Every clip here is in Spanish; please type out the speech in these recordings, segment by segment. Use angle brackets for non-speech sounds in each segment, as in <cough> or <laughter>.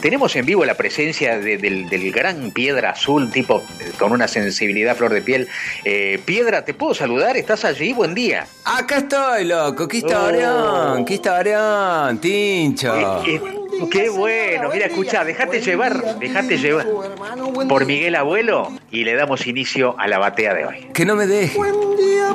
tenemos en vivo la presencia del, gran Piedra Azul, tipo eh, con una sensibilidad flor de piel. Eh, Piedra, ¿te puedo saludar? ¿Estás allí? Buen día. Acá estoy, loco. ¿Qué historión? Oh. ¿Qué historión, Tincho? Eh, qué bueno. Mira, escucha, déjate llevar, déjate llevar por Miguel Abuelo y le damos inicio a la batea de hoy. Que no me deje. Buen día,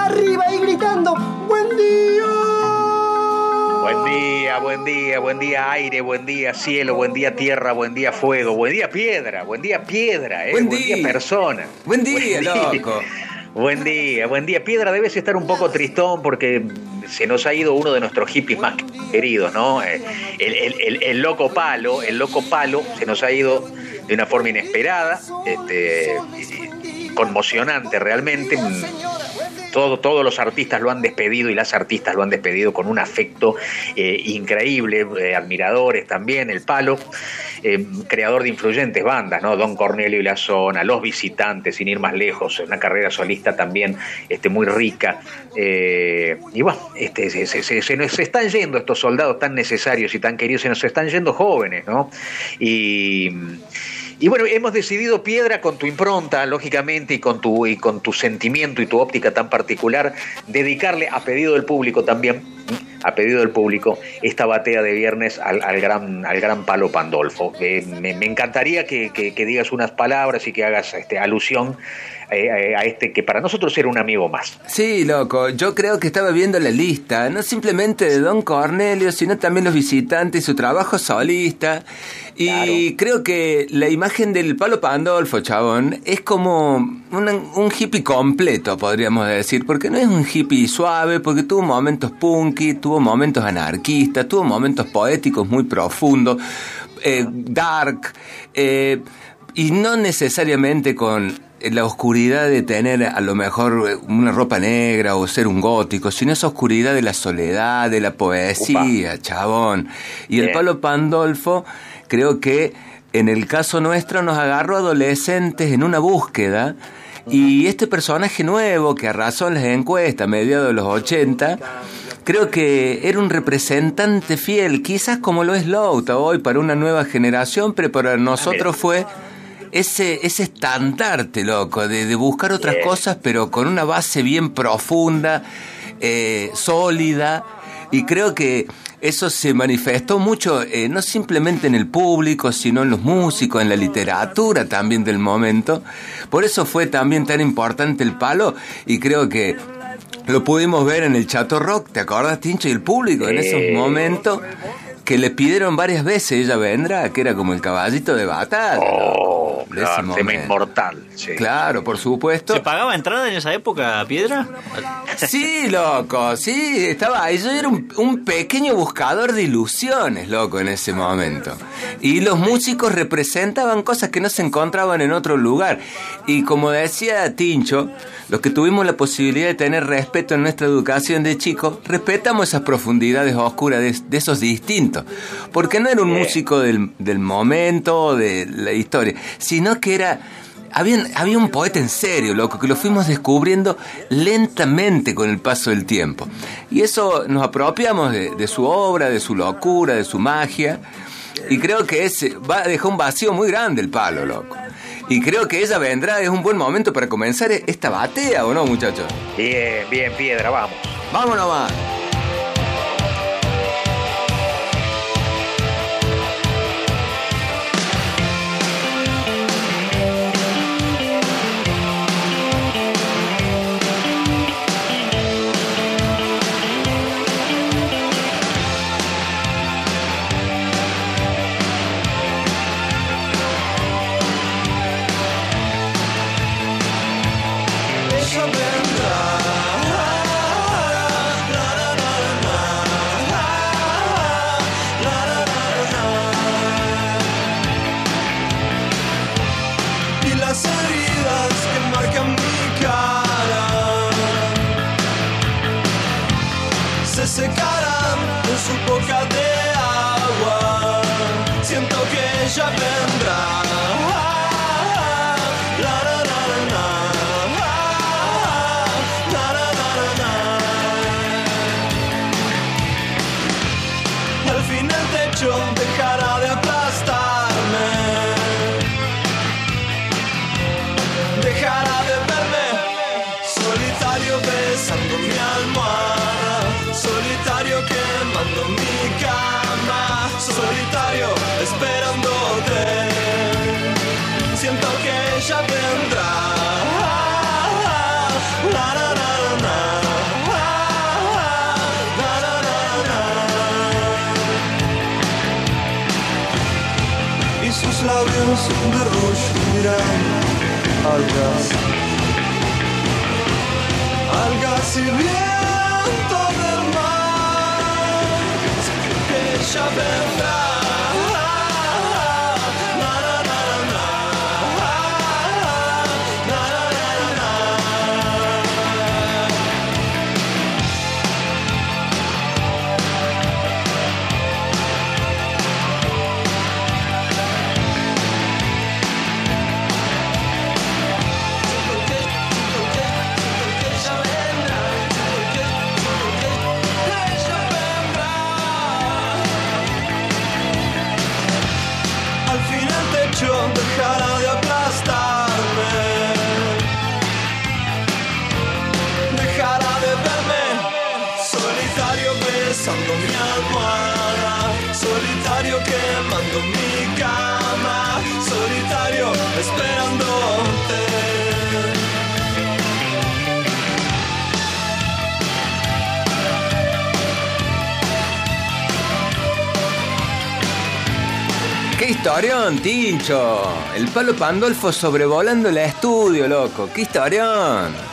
arriba y gritando, buen día. Buen día, buen día, buen día aire, buen día cielo, buen día tierra, buen día fuego, buen día piedra, buen día piedra, eh, buen, día. persona. Buen día, loco. <laughs> Buen día, buen día. Piedra, debes estar un poco tristón porque se nos ha ido uno de nuestros hippies más queridos, ¿no? Eh, el, loco palo, el loco palo se nos ha ido de una forma inesperada, este, conmocionante realmente todos los artistas lo han despedido y las artistas lo han despedido con un afecto eh, increíble, eh, admiradores también, el palo, eh, creador de influyentes bandas, ¿no? Don Cornelio y la Zona, Los Visitantes, sin ir más lejos, una carrera solista también este, muy rica. y bueno, este, se, nos están yendo estos soldados tan necesarios y tan queridos, se nos están yendo jóvenes, ¿no? Y y bueno, hemos decidido, Piedra, con tu impronta, lógicamente, y con tu, y con tu sentimiento y tu óptica tan particular, dedicarle a pedido del público también, a pedido del público, esta batea de viernes al, gran, al gran Palo Pandolfo. Eh, me, encantaría que, que, digas unas palabras y que hagas este, alusión eh, eh, a este que para nosotros era un amigo más. Sí, loco, yo creo que estaba viendo la lista, no simplemente de Don Cornelio, sino también los visitantes y su trabajo solista. Y creo que la imagen del Palo Pandolfo, chabón, es como un, hippie completo, podríamos decir, porque no es un hippie suave, porque tuvo momentos punky, tuvo momentos anarquistas, tuvo momentos poéticos muy profundos, eh, dark, y no necesariamente con la oscuridad de tener a lo mejor eh, una ropa negra o ser un gótico, sino esa oscuridad de la soledad, de la poesía, chabón. Y el Palo Pandolfo, creo que en el caso nuestro nos agarró adolescentes en una búsqueda. Y este personaje nuevo que arrasó en las encuestas a mediados de los 80, creo que era un representante fiel, quizás como lo es Louta hoy para una nueva generación, pero para nosotros fue ese, ese estandarte, loco, de, buscar otras cosas, pero con una base bien profunda, eh, sólida, y creo que eso se manifestó mucho, eh, no simplemente en el público, sino en los músicos, en la literatura también del momento. Por eso fue también tan importante el palo, y creo que lo pudimos ver en el Chato Rock, ¿te acuerdas, Tincho? Y el público en esos momentos que le pidieron varias veces, ella vendrá, que era como el caballito de batalla. Oh, claro, tema inmortal. Claro, por supuesto. ¿Se pagaba entrada en esa época, Piedra? Sí, loco, sí, estaba ahí. Yo era un, pequeño buscador de ilusiones, loco, en ese momento. Y los músicos representaban cosas que no se encontraban en otro lugar. Y como decía Tincho, los que tuvimos la posibilidad de tener respeto en nuestra educación de chicos, respetamos esas profundidades oscuras de, esos distintos. Porque no era un músico del, del momento, de la historia, sino que era había, había, un poeta en serio, loco, que lo fuimos descubriendo lentamente con el paso del tiempo. Y eso nos apropiamos de, su obra, de su locura, de su magia. Y creo que ese va, dejó un vacío muy grande el palo, loco. Y creo que ella vendrá, es un buen momento para comenzar esta batea, ¿o no, muchachos? Bien, bien, piedra, vamos. Vámonos nomás. Proszę. esperándote. Siento que ella vendrá. La, la, la, y sus labios de rush miran al gas, al y viento del mar, que ella vendrá. Besando mi almohada, solitario quemando mi cama, solitario esperándote. ¡Qué historión, Tincho! El palo Pandolfo sobrevolando el estudio, loco. ¡Qué historión!